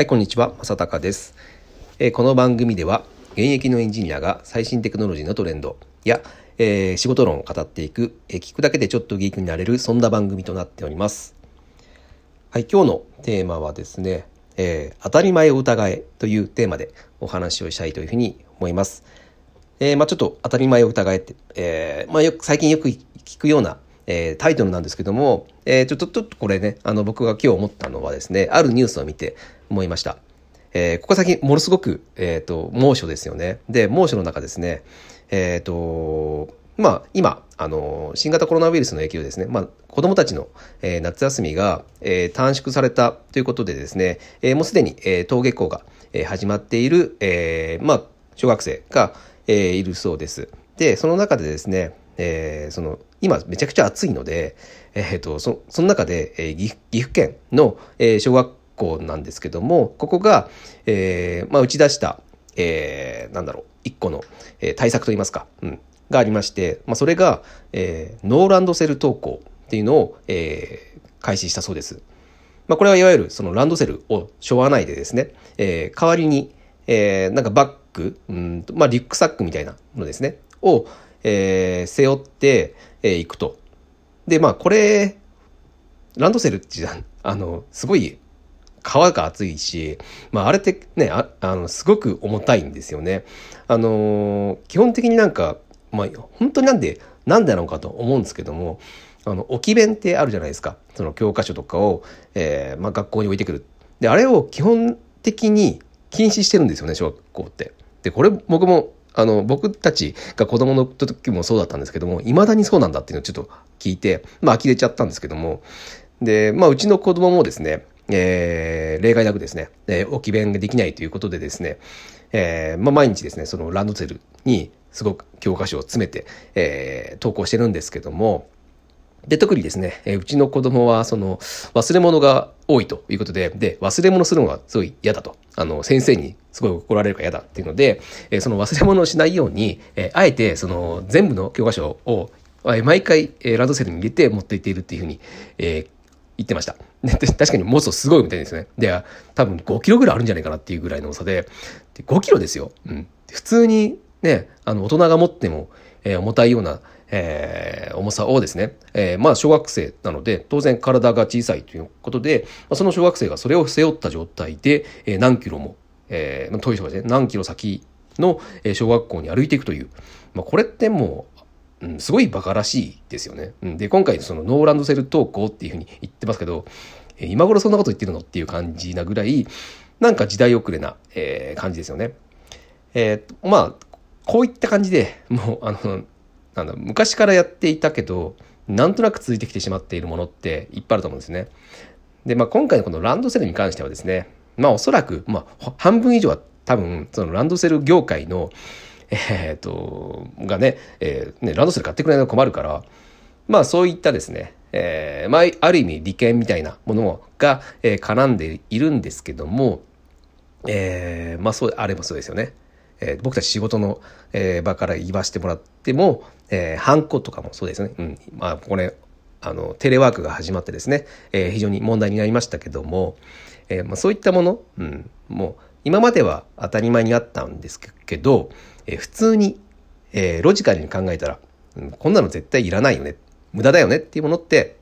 はい、こんにちは。正隆です、えー、この番組では、現役のエンジニアが最新テクノロジーのトレンドや、えー、仕事論を語っていく、えー、聞くだけでちょっとギークになれる、そんな番組となっております。はい、今日のテーマはですね、え当たり前を疑えというテーマでお話をしたいというふうに思います。えまあちょっと当たり前を疑えって、えまあよく、最近よく聞くようなえー、タイトルなんですけども、えー、ちょっと、ちょっとこれね、あの、僕が今日思ったのはですね、あるニュースを見て思いました。えー、ここ先、ものすごく、えっ、ー、と、猛暑ですよね。で、猛暑の中ですね、えっ、ー、と、まあ、今、あの、新型コロナウイルスの影響ですね、まあ、子供たちの、えー、夏休みが、えー、短縮されたということでですね、えー、もうすでに、えー、登下校が、えー、始まっている、えー、まあ、小学生が、えー、いるそうです。で、その中でですね、えー、その、今めちゃくちゃ暑いので、えーと、そその中で、えー、岐阜県の、えー、小学校なんですけどもここが、えーまあ、打ち出した、えー、なんだろう一個の、えー、対策といいますか、うん、がありまして、まあ、それが、えー、ノーランドセル登校っていうのを、えー、開始したそうです。まあ、これはいわゆるそのランドセルを背負わないでですね、えー、代わりに、えー、なんかバッグ、うんまあ、リュックサックみたいなものですね、を、えー、背負って、えー、行くと。で、まあ、これ、ランドセルって、あの、すごい、皮が厚いし、まあ、あれってね、あの、すごく重たいんですよね。あのー、基本的になんか、まあ、本当になんで、なんでなのかと思うんですけども、あの、置き弁ってあるじゃないですか。その教科書とかを、えー、まあ、学校に置いてくる。で、あれを基本的に禁止してるんですよね、小学校って。で、これ僕もあの、僕たちが子供の時もそうだったんですけども、未だにそうなんだっていうのをちょっと聞いて、まあ呆れちゃったんですけども、で、まあうちの子供もですね、えー、例外なくですね、えー、置き弁ができないということでですね、えー、まあ毎日ですね、そのランドセルにすごく教科書を詰めて、えー、投稿してるんですけども、で、特にですね、え、うちの子供は、その、忘れ物が多いということで、で、忘れ物するのがすごい嫌だと。あの、先生にすごい怒られるか嫌だっていうので、え、その忘れ物をしないように、え、あえて、その、全部の教科書を、毎回、え、ランドセルに入れて持っていっているっていうふうに、えー、言ってました。で確かに持つすごいみたいですね。で、多分5キロぐらいあるんじゃないかなっていうぐらいの重さで、で5キロですよ。うん。普通にね、あの、大人が持っても、えー、重たいような、えー、重さをですね、えー、まあ小学生なので当然体が小さいということで、まあ、その小学生がそれを背負った状態で、え、何キロも、えー、遠い人がですね、何キロ先の小学校に歩いていくという、まあ、これってもう、うん、すごい馬鹿らしいですよね。うん、で、今回そのノーランドセル登校っていうふうに言ってますけど、えー、今頃そんなこと言ってるのっていう感じなぐらい、なんか時代遅れな、えー、感じですよね。えー、まあ、こういった感じでもう、あの、なんだ昔からやっていたけどなんとなく続いてきてしまっているものっていっぱいあると思うんですね。で、まあ、今回のこのランドセルに関してはですねまあおそらく、まあ、半分以上は多分そのランドセル業界のえー、っとがね,、えー、ねランドセル買ってくれないと困るからまあそういったですねえー、まあ、ある意味利権みたいなものが、えー、絡んでいるんですけども、えー、まあそうあればそうですよね。えー、僕たち仕事の、えー、場から言わせてもらっても、えー、ハンコとかもそうですね。うん。まあ、これ、あの、テレワークが始まってですね、えー、非常に問題になりましたけども、えー、まあ、そういったもの、うん、もう、今までは当たり前にあったんですけど、えー、普通に、えー、ロジカルに考えたら、うん、こんなの絶対いらないよね、無駄だよねっていうものって、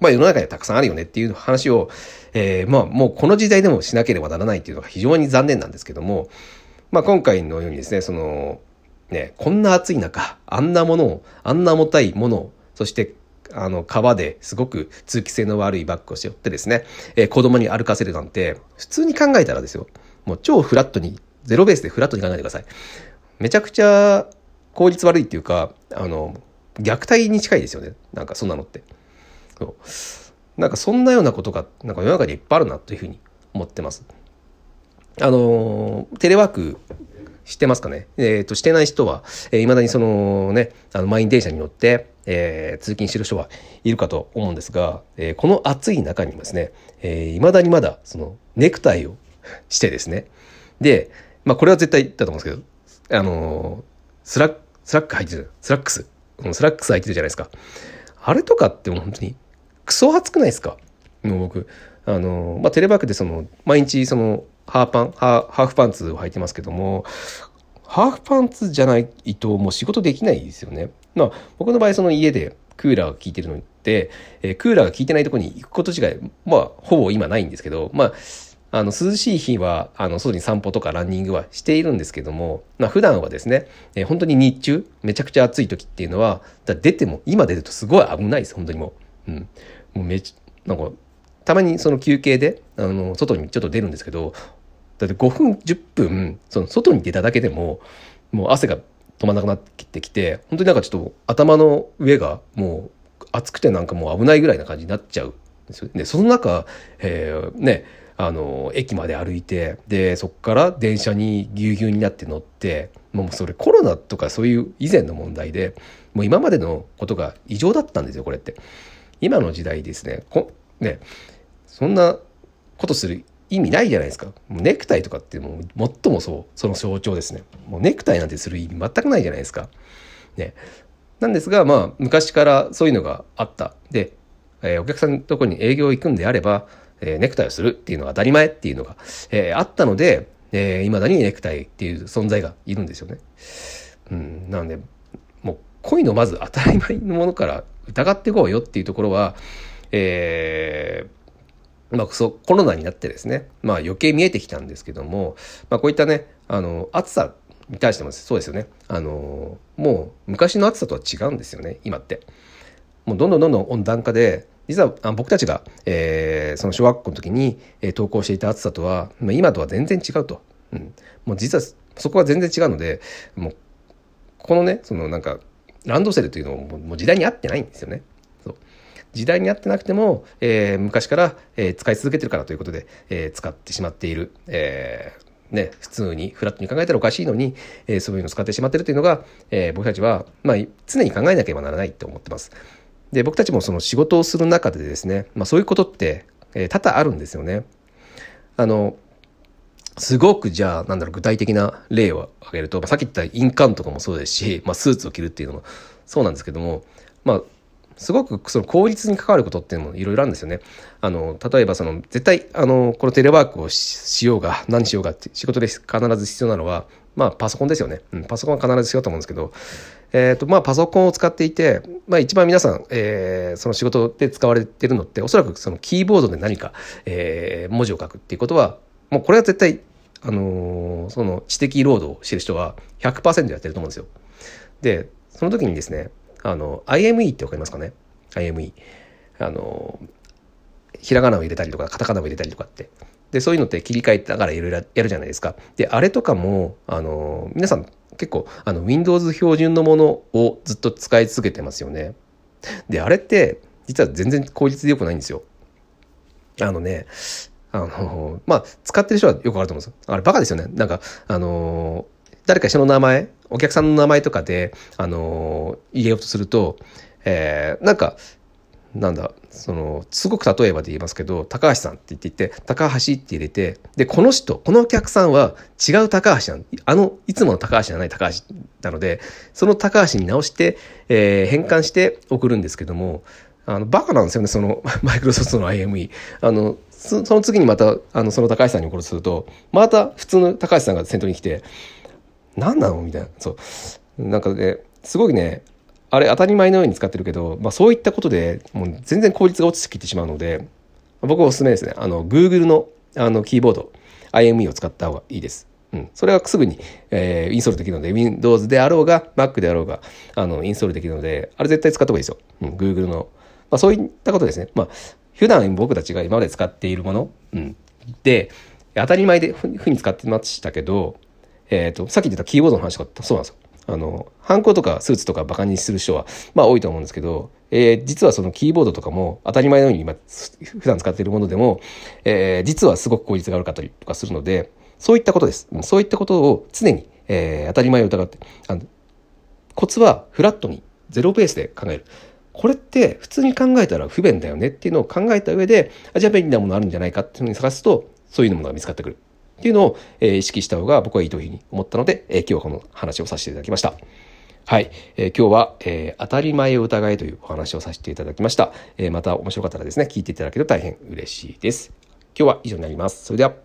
まあ世の中にはたくさんあるよねっていう話を、えー、まあもうこの時代でもしなければならないっていうのが非常に残念なんですけども、まあ、今回のようにですね、その、ね、こんな暑い中、あんなものを、あんな重たいものを、そして、あの、川ですごく通気性の悪いバッグを背負ってですね、えー、子供に歩かせるなんて、普通に考えたらですよ、もう超フラットに、ゼロベースでフラットに考えてください。めちゃくちゃ効率悪いっていうか、あの、虐待に近いですよね。なんかそんなのって。そうなんかそんなようなことが、なんか世の中にいっぱいあるなというふうに思ってます。あの、テレワークしてますかねえっ、ー、と、してない人は、えー、未だにそのね、あの、満員電車に乗って、えー、通勤してる人はいるかと思うんですが、えー、この暑い中にもですね、えー、未だにまだ、その、ネクタイをしてですね、で、まあ、これは絶対だと思うんですけど、あのスラック、スラック履いてる、スラックス、スラックス履いてるじゃないですか。あれとかってもう本当に、クソ暑くないですか？もう僕、あのまあ、テレワークでその、毎日その、ハーパンハーフパンツを履いてますけどもハーフパンツじゃないともう仕事できないですよね。まあ僕の場合その家でクーラーが効いてるので、えー、クーラーが効いてないとこに行くこと自体まあほぼ今ないんですけどまああの、涼しい日は、あの、外に散歩とかランニングはしているんですけども、まあ普段はですね、えー、本当に日中、めちゃくちゃ暑い時っていうのは、だ出ても、今出るとすごい危ないです、本当にもう。うん。もうめち、なんか、たまにその休憩で、あの、外にちょっと出るんですけど、だって5分、10分、その外に出ただけでも、もう汗が止まらなくなってきて、本当になんかちょっと頭の上がもう暑くてなんかもう危ないぐらいな感じになっちゃうんですよ。で、その中、えー、ね、あの駅まで歩いてでそこから電車にぎゅうぎゅうになって乗ってもうそれコロナとかそういう以前の問題でもう今までのことが異常だったんですよこれって。今の時代ですねこねそんなことする意味ないじゃないですか。もうネクタイとかってもう最もそうその象徴ですね。もうネクタイなんてする意味全くないじゃないですか。ね。なんですがまあ昔からそういうのがあった。で、えー、お客さんのとこに営業行くんであればえー、ネクタイをするっていうのが当たり前っていうのが、えー、あったので、えー、未だにネクタイっていう存在がいるんですよね。うん、なので、もう、こういうのまず当たり前のものから疑っていこうよっていうところは、えー、まあ、そう、コロナになってですね、まあ余計見えてきたんですけども、まあこういったね、あの、暑さに対してもそうですよね。あの、もう昔の暑さとは違うんですよね、今って。もうどんどんどんどん温暖化で、実は僕たちが、えー、その小学校の時に、えー、投稿していた暑さとは、まあ、今とは全然違うと。うん、もう実はそこは全然違うのでもうこのねそのなんかランドセルというのももう時代に合ってないんですよね。そう時代に合ってなくても、えー、昔から、えー、使い続けてるからということで、えー、使ってしまっている、えーね、普通にフラットに考えたらおかしいのに、えー、そういうのを使ってしまってるというのが、えー、僕たちは、まあ、常に考えなければならないと思ってます。で、僕たちもその仕事をする中でですね、まあそういうことって、えー、多々あるんですよね。あの、すごくじゃあ、なんだろう、具体的な例を挙げると、まあ、さっき言った印鑑とかもそうですし、まあ、スーツを着るっていうのもそうなんですけども、まあ、すごくその効率に関わることっていうのもいろいろあるんですよね。あの、例えばその、絶対、あの、このテレワークをしようが、何しようがって仕事で必ず必要なのは、まあ、パソコンですよね。うん、パソコンは必ず必要だと思うんですけど、えっ、ー、と、まあ、パソコンを使っていて、まあ、一番皆さん、えー、その仕事で使われてるのって、おそらくそのキーボードで何か、えー、文字を書くっていうことは、もうこれは絶対、あのー、その知的労働をしてる人は100%やってると思うんですよ。で、その時にですね、あの、IME ってわかりますかね ?IME。あの、ひらがなを入れたりとか、カタカナを入れたりとかって。で、そういうのって切り替えながらいろいろやるじゃないですか。で、あれとかも、あの、皆さん結構、あの、Windows 標準のものをずっと使い続けてますよね。で、あれって、実は全然効率で良くないんですよ。あのね、あの、まあ、使ってる人はよくわかると思うんですよ。あれバカですよね。なんか、あの誰か人の名前、お客さんの名前とかで、あの入れようとすると、えー、なんか、なんだ、その、すごく例えばで言いますけど、高橋さんって言っていて、高橋って入れて、で、この人、このお客さんは違う高橋なんあの、いつもの高橋じゃない高橋なので、その高橋に直して、えー、変換して送るんですけども、あの、バカなんですよね、その、マイクロソフトの IME。あの、その次にまた、あの、その高橋さんに送るとすると、また普通の高橋さんが先頭に来て、何なの？みたいな。そう。なんかね、すごいね、あれ当たり前のように使ってるけど、まあそういったことでもう全然効率が落ちてきてしまうので、僕はおすすめですね。あの、Google のあのキーボード、IME を使った方がいいです。うん。それはすぐに、えー、インストールできるので、Windows であろうが、Mac であろうが、あの、インストールできるので、あれ絶対使った方がいいですよ。うん、Google の。まあそういったことですね。まあ、普段僕たちが今まで使っているもの、うん。で、当たり前でふうに使ってましたけど、えっ、ー、と、さっき言ったキーボードの話とかそうなんですよ。あの、ハンコとかスーツとかバカにする人は、まあ多いと思うんですけど、えー、実はそのキーボードとかも当たり前のように今、普段使っているものでも、えー、実はすごく効率が悪かったりとかするので、そういったことです。そういったことを常に、えー、当たり前を疑って、あのコツはフラットにゼロベースで考える。これって普通に考えたら不便だよねっていうのを考えた上で、あじゃあ便利なものあるんじゃないかっていうのに探すと、そういうものが見つかってくる。っていうのを、えー、意識した方が僕はいいというふうに思ったので、えー、今日はこの話をさせていただきました。はい。えー、今日は、えー、当たり前を疑えというお話をさせていただきました。えー、また面白かったらですね、聞いていただけると大変嬉しいです。今日は以上になります。それでは。